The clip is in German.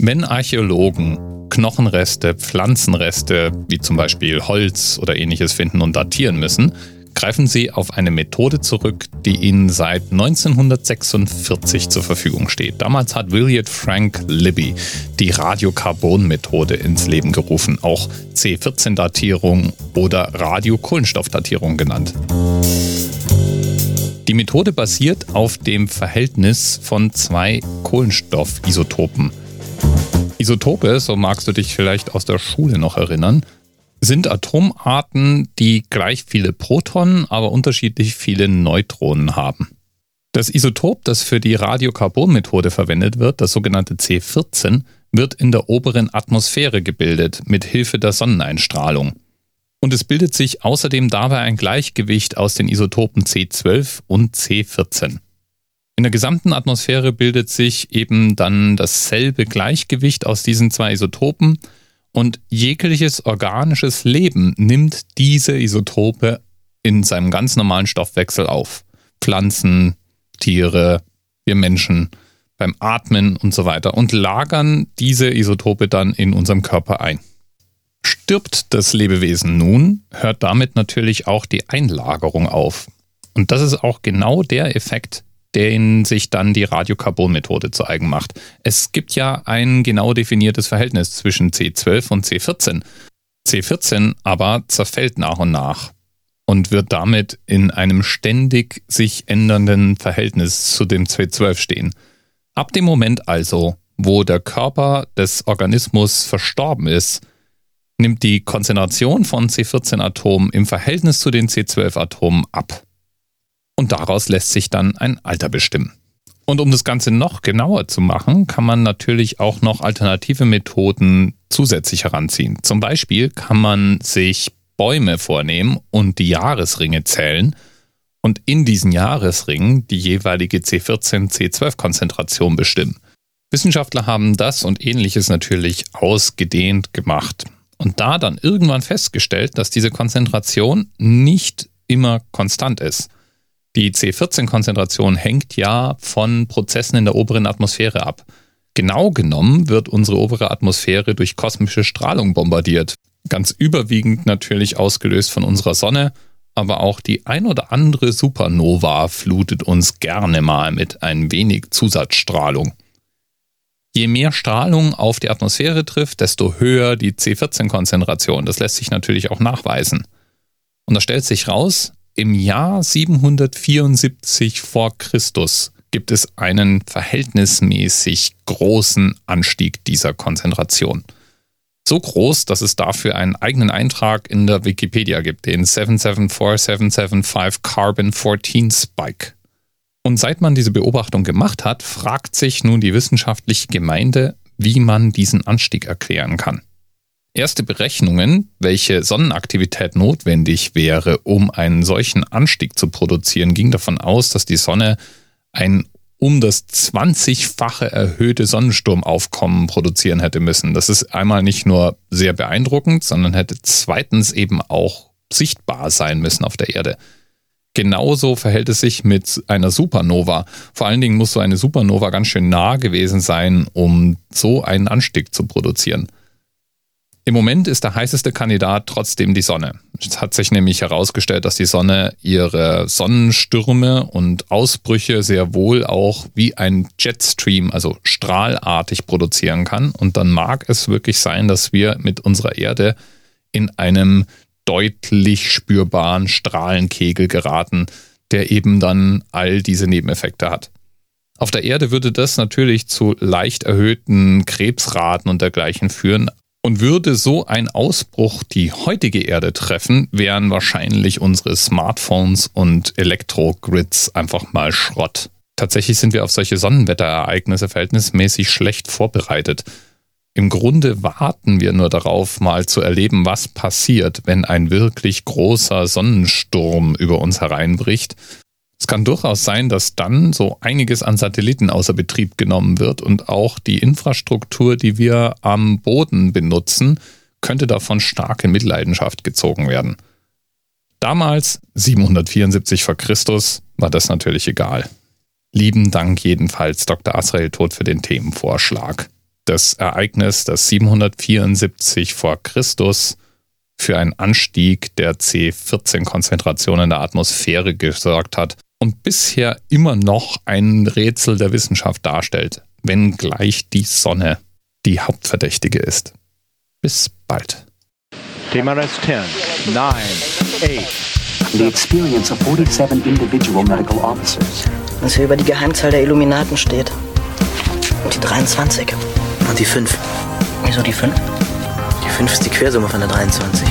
Wenn Archäologen Knochenreste, Pflanzenreste, wie zum Beispiel Holz oder ähnliches finden und datieren müssen, greifen sie auf eine Methode zurück, die ihnen seit 1946 zur Verfügung steht. Damals hat William Frank Libby die Radiokarbon-Methode ins Leben gerufen, auch C14-Datierung oder Radiokohlenstoffdatierung genannt. Die Methode basiert auf dem Verhältnis von zwei Kohlenstoffisotopen. Isotope, so magst du dich vielleicht aus der Schule noch erinnern, sind Atomarten, die gleich viele Protonen, aber unterschiedlich viele Neutronen haben. Das Isotop, das für die Radiokarbonmethode verwendet wird, das sogenannte C14, wird in der oberen Atmosphäre gebildet mit Hilfe der Sonneneinstrahlung. Und es bildet sich außerdem dabei ein Gleichgewicht aus den Isotopen C12 und C14. In der gesamten Atmosphäre bildet sich eben dann dasselbe Gleichgewicht aus diesen zwei Isotopen und jegliches organisches Leben nimmt diese Isotope in seinem ganz normalen Stoffwechsel auf. Pflanzen, Tiere, wir Menschen, beim Atmen und so weiter und lagern diese Isotope dann in unserem Körper ein. Stirbt das Lebewesen nun, hört damit natürlich auch die Einlagerung auf. Und das ist auch genau der Effekt, den sich dann die Radiokarbonmethode zu eigen macht. Es gibt ja ein genau definiertes Verhältnis zwischen C12 und C14. C14 aber zerfällt nach und nach und wird damit in einem ständig sich ändernden Verhältnis zu dem C12 stehen. Ab dem Moment also, wo der Körper des Organismus verstorben ist, nimmt die Konzentration von C14-Atomen im Verhältnis zu den C12-Atomen ab und daraus lässt sich dann ein Alter bestimmen. Und um das Ganze noch genauer zu machen, kann man natürlich auch noch alternative Methoden zusätzlich heranziehen. Zum Beispiel kann man sich Bäume vornehmen und die Jahresringe zählen und in diesen Jahresringen die jeweilige C14-C12-Konzentration bestimmen. Wissenschaftler haben das und ähnliches natürlich ausgedehnt gemacht und da dann irgendwann festgestellt, dass diese Konzentration nicht immer konstant ist. Die C14-Konzentration hängt ja von Prozessen in der oberen Atmosphäre ab. Genau genommen wird unsere obere Atmosphäre durch kosmische Strahlung bombardiert. Ganz überwiegend natürlich ausgelöst von unserer Sonne, aber auch die ein oder andere Supernova flutet uns gerne mal mit ein wenig Zusatzstrahlung. Je mehr Strahlung auf die Atmosphäre trifft, desto höher die C14-Konzentration. Das lässt sich natürlich auch nachweisen. Und da stellt sich raus, im Jahr 774 vor Christus gibt es einen verhältnismäßig großen Anstieg dieser Konzentration. So groß, dass es dafür einen eigenen Eintrag in der Wikipedia gibt, den 774775 Carbon 14 Spike. Und seit man diese Beobachtung gemacht hat, fragt sich nun die wissenschaftliche Gemeinde, wie man diesen Anstieg erklären kann. Erste Berechnungen, welche Sonnenaktivität notwendig wäre, um einen solchen Anstieg zu produzieren, gingen davon aus, dass die Sonne ein um das 20-fache erhöhte Sonnensturmaufkommen produzieren hätte müssen. Das ist einmal nicht nur sehr beeindruckend, sondern hätte zweitens eben auch sichtbar sein müssen auf der Erde. Genauso verhält es sich mit einer Supernova. Vor allen Dingen muss so eine Supernova ganz schön nah gewesen sein, um so einen Anstieg zu produzieren. Im Moment ist der heißeste Kandidat trotzdem die Sonne. Es hat sich nämlich herausgestellt, dass die Sonne ihre Sonnenstürme und Ausbrüche sehr wohl auch wie ein Jetstream, also strahlartig produzieren kann. Und dann mag es wirklich sein, dass wir mit unserer Erde in einem deutlich spürbaren Strahlenkegel geraten, der eben dann all diese Nebeneffekte hat. Auf der Erde würde das natürlich zu leicht erhöhten Krebsraten und dergleichen führen, und würde so ein Ausbruch die heutige Erde treffen, wären wahrscheinlich unsere Smartphones und Elektrogrids einfach mal Schrott. Tatsächlich sind wir auf solche Sonnenwetterereignisse verhältnismäßig schlecht vorbereitet. Im Grunde warten wir nur darauf, mal zu erleben, was passiert, wenn ein wirklich großer Sonnensturm über uns hereinbricht es kann durchaus sein, dass dann so einiges an Satelliten außer Betrieb genommen wird und auch die Infrastruktur, die wir am Boden benutzen, könnte davon stark in Mitleidenschaft gezogen werden. Damals, 774 vor Christus, war das natürlich egal. Lieben Dank jedenfalls Dr. Asrael Tod für den Themenvorschlag. das Ereignis, das 774 vor Christus für einen Anstieg der C14-Konzentration in der Atmosphäre gesorgt hat und bisher immer noch ein Rätsel der Wissenschaft darstellt, wenngleich die Sonne die Hauptverdächtige ist. Bis bald. TMRS 10, 9, 8. The experience of 47 individual medical officers. Was hier über die Geheimzahl der Illuminaten steht. Und die 23. Und die 5. Wieso die 5? Die 5 ist die Quersumme von der 23.